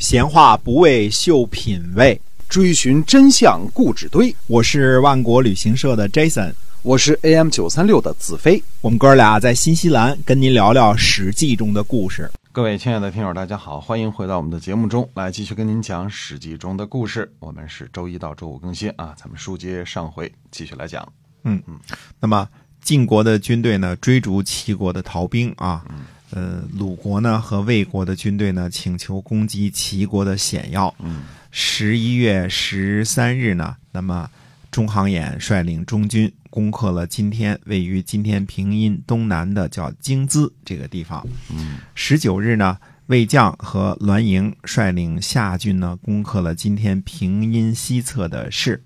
闲话不为秀品味，追寻真相故纸堆。我是万国旅行社的 Jason，我是 AM 九三六的子飞。我们哥俩在新西兰跟您聊聊《史记》中的故事。各位亲爱的听友，大家好，欢迎回到我们的节目中来，继续跟您讲《史记》中的故事。我们是周一到周五更新啊，咱们书接上回，继续来讲。嗯嗯，那么晋国的军队呢，追逐齐国的逃兵啊。呃，鲁国呢和魏国的军队呢，请求攻击齐国的险要。嗯，十一月十三日呢，那么中行衍率领中军攻克了今天位于今天平阴东南的叫京资这个地方。嗯，十九日呢，魏将和栾营率领夏军呢攻克了今天平阴西侧的市。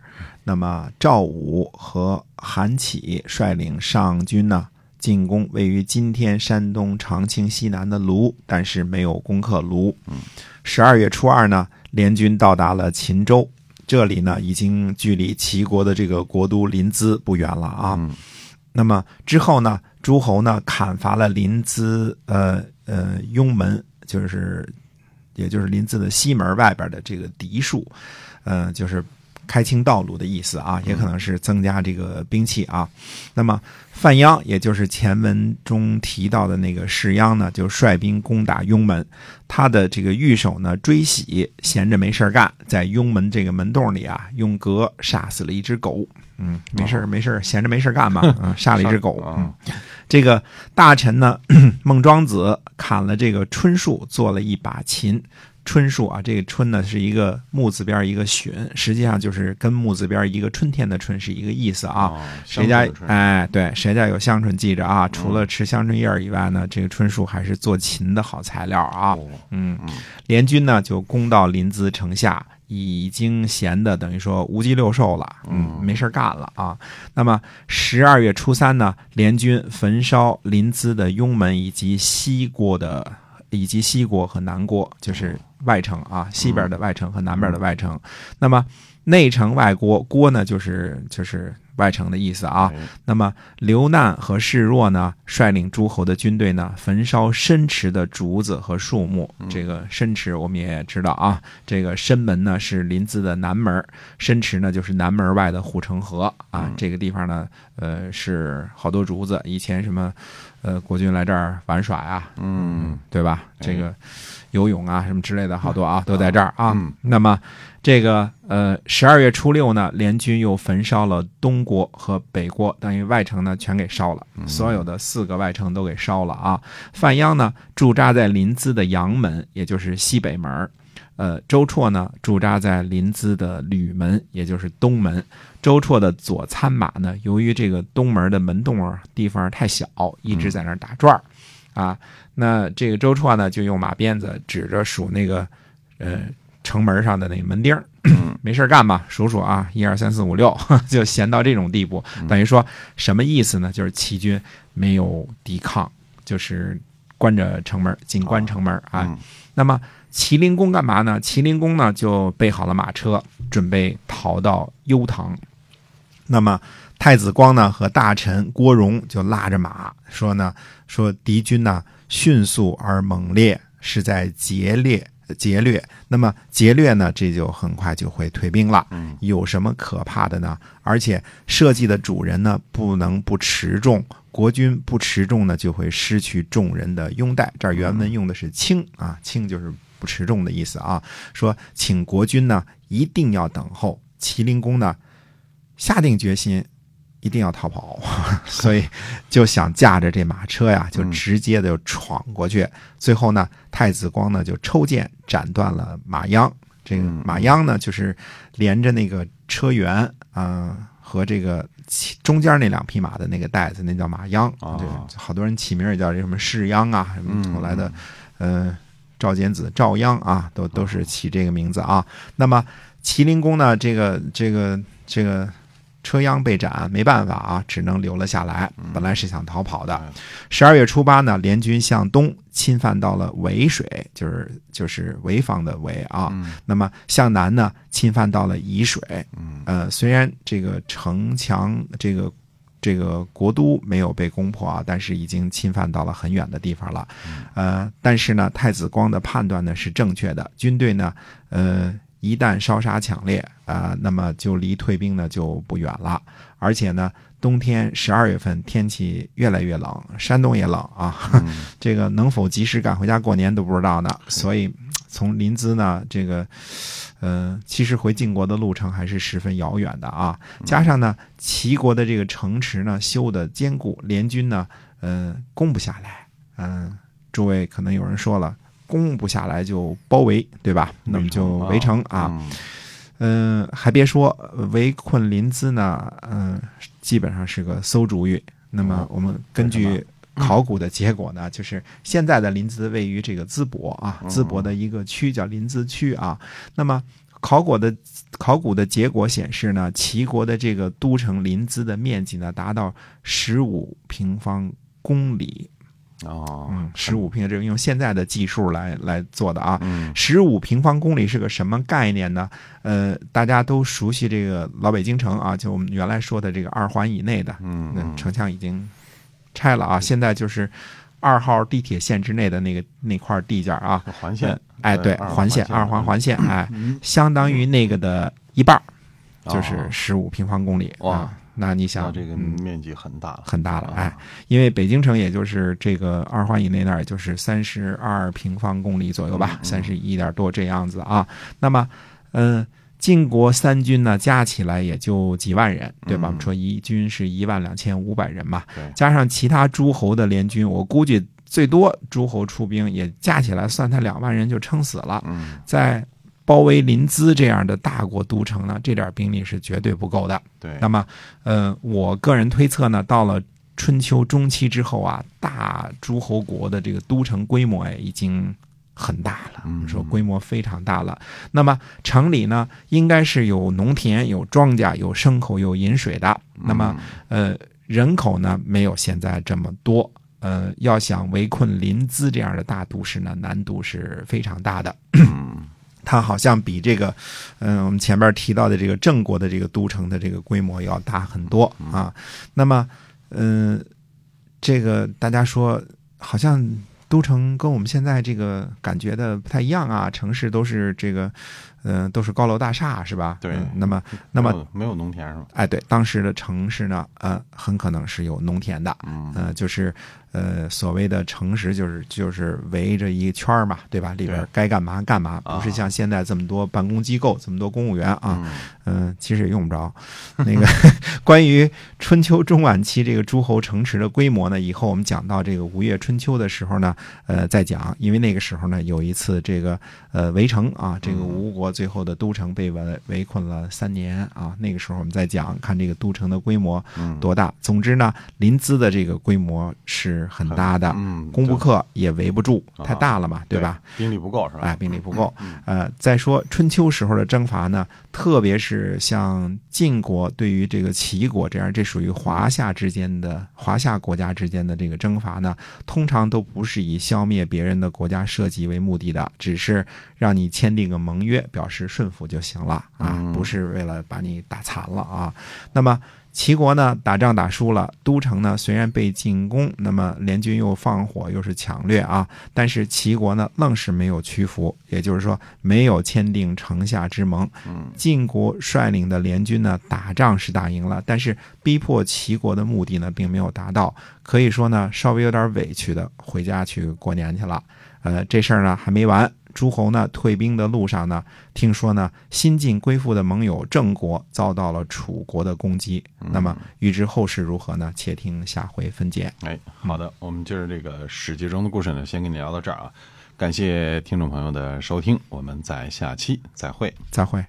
那么赵武和韩起率领上军呢。进攻位于今天山东长清西南的卢，但是没有攻克卢。十二月初二呢，联军到达了秦州，这里呢已经距离齐国的这个国都临淄不远了啊。那么之后呢，诸侯呢砍伐了临淄呃呃雍门，就是也就是临淄的西门外边的这个敌树，呃就是。开清道路的意思啊，也可能是增加这个兵器啊。那么范鞅，也就是前文中提到的那个士鞅呢，就率兵攻打雍门。他的这个御手呢，追喜闲着没事干，在雍门这个门洞里啊，用戈杀死了一只狗。嗯，没事没事闲着没事干嘛？嗯，杀了一只狗。嗯，这个大臣呢，孟庄子砍了这个椿树，做了一把琴。椿树啊，这个椿呢是一个木字边一个旬，实际上就是跟木字边一个春天的春是一个意思啊。谁家哎对，谁家有香椿记着啊？除了吃香椿叶以外呢，这个椿树还是做琴的好材料啊。嗯，联军呢就攻到临淄城下，已经闲的等于说无鸡六兽了，嗯，没事干了啊。那么十二月初三呢，联军焚烧临淄的雍门以及西郭的以及西郭和南郭，就是。外城啊，西边的外城和南边的外城，那么内城外郭，郭呢就是就是外城的意思啊。那么刘难和示弱呢，率领诸侯的军队呢，焚烧申池的竹子和树木。这个申池我们也知道啊，这个申门呢是临淄的南门，申池呢就是南门外的护城河啊。这个地方呢，呃，是好多竹子，以前什么呃国军来这儿玩耍呀，嗯，对吧？这个。游泳啊，什么之类的，好多啊，都在这儿啊。那么，这个呃，十二月初六呢，联军又焚烧了东郭和北郭，等于外城呢全给烧了，所有的四个外城都给烧了啊。范鞅呢驻扎在临淄的阳门，也就是西北门呃，周绰呢驻扎在临淄的吕门，也就是东门。周绰的左参马呢，由于这个东门的门洞啊地方太小，一直在那儿打转儿。啊，那这个周绰呢，就用马鞭子指着数那个，呃，城门上的那个门钉 没事干吧，数数啊，一二三四五六，就闲到这种地步。等于说什么意思呢？就是齐军没有抵抗，就是关着城门，紧关城门啊。那么麒麟公干嘛呢？麒麟公呢就备好了马车，准备逃到幽塘。那么。太子光呢和大臣郭荣就拉着马说呢，说敌军呢迅速而猛烈，是在劫掠劫掠。那么劫掠呢，这就很快就会退兵了。有什么可怕的呢？而且设计的主人呢不能不持重，国君不持重呢就会失去众人的拥戴。这儿原文用的是轻啊，轻就是不持重的意思啊。说请国君呢一定要等候。麒麟公呢下定决心。一定要逃跑，所以就想驾着这马车呀，就直接的闯过去。最后呢，太子光呢就抽剑斩断了马秧。这个马秧呢，就是连着那个车辕啊和这个中间那两匹马的那个带子，那叫马秧。对，好多人起名也叫这什么世鞅啊，什么后来的呃赵简子赵鞅啊，都都是起这个名字啊。那么麒麟公呢，这个这个这个。车央被斩，没办法啊，只能留了下来。本来是想逃跑的。十二月初八呢，联军向东侵犯到了潍水，就是就是潍坊的潍啊。那么向南呢，侵犯到了沂水。呃，虽然这个城墙这个这个国都没有被攻破啊，但是已经侵犯到了很远的地方了。呃，但是呢，太子光的判断呢是正确的，军队呢，呃，一旦烧杀抢掠啊、那么就离退兵呢就不远了。而且呢，冬天十二月份天气越来越冷，山东也冷啊，这个能否及时赶回家过年都不知道呢。所以从临淄呢，这个。呃，其实回晋国的路程还是十分遥远的啊。加上呢，齐国的这个城池呢修的坚固，联军呢，呃，攻不下来。嗯、诸位可能有人说了，攻不下来就包围，对吧？那么就围城啊。嗯嗯、还别说，围困临淄呢，嗯、基本上是个馊主意。那么哦我们根据考古的结果呢，就是现在的临淄位于这个淄博啊，淄博的一个区叫临淄区啊。那么考古的考古的结果显示呢，齐国的这个都城临淄的面积呢达到十五平方公里，哦，嗯，十五平，这个用现在的技术来来做的啊。嗯。十五平方公里是个什么概念呢？呃，大家都熟悉这个老北京城啊，就我们原来说的这个二环以内的，嗯嗯，城墙已经拆了啊，现在就是二号地铁线之内的那个那块地界啊，嗯，环线。呃，哎，对，环线，二环环线，哎，嗯。相当于那个的一半儿，就是哦。十五平方公里哇啊。那你想，这个嗯面积很大了，很大了，啊哎，因为北京城也就是这个二环以内那儿，也就是三十二平方公里左右吧，嗯三十一点多这样子啊。那么，嗯、晋国三军呢，加起来也就几万人，对吧？嗯我们说一军是一万两千五百人嘛，加上其他诸侯的联军，我估计最多诸侯出兵也加起来算他两万人就撑死了。嗯，在包围临淄这样的大国都城呢，这点兵力是绝对不够的。对，那么，呃，我个人推测呢，到了春秋中期之后啊，大诸侯国的这个都城规模哎已经很大了，我嗯们说规模非常大了。那么城里呢，应该是有农田、有庄稼、有牲口、有饮水的。那么，呃，人口呢没有现在这么多。呃，要想围困临淄这样的大都市呢，难度是非常大的。嗯它好像比这个，嗯、我们前面提到的这个郑国的这个都城的这个规模要大很多啊。那么，嗯、这个大家说好像都城跟我们现在这个感觉的不太一样啊，城市都是这个，嗯、都是高楼大厦是吧？对嗯那么，那么没有没有农田是吧？哎，对，当时的城市呢，呃，很可能是有农田的，嗯呃，就是呃所谓的城池，就是就是围着一个圈儿嘛，对吧？里边该干嘛干嘛，啊不是像现在这么多办公机构，这么多公务员啊，嗯嗯、其实也用不着。那个 关于春秋中晚期这个诸侯城池的规模呢，以后我们讲到这个吴越春秋的时候呢，呃，再讲，因为那个时候呢，有一次这个呃围城啊，这个吴国最后的都城被围围困了三年啊，那个时候我们再讲，看这个都城的规模嗯，多大。总之呢，临淄的这个规模是很大的，嗯，攻不对克也围不住，啊太大了嘛，对吧？？兵力不够是吧？哎，兵力不够。嗯呃，再说春秋时候的征伐呢，特别是像晋国对于这个齐国这样，这属于华夏之间的华夏国家之间的这个征伐呢，通常都不是以消灭别人的国家社稷为目的的，只是让你签订个盟约，表示顺服就行了啊嗯，不是为了把你打残了啊。那么。齐国呢，打仗打输了，都城呢虽然被进攻，那么联军又放火，又是抢掠啊，但是齐国呢，愣是没有屈服，也就是说，没有签订城下之盟。嗯晋国率领的联军呢，打仗是打赢了，但是逼迫齐国的目的呢，并没有达到。可以说呢，稍微有点委屈的回家去过年去了。呃，这事儿呢还没完。诸侯呢退兵的路上呢，听说呢新晋归附的盟友郑国遭到了楚国的攻击。那么预知后事如何呢？且听下回分解。哎，好的，我们今儿这个史记中的故事呢，先跟你聊到这儿啊。感谢听众朋友的收听，我们在下期再会。再会。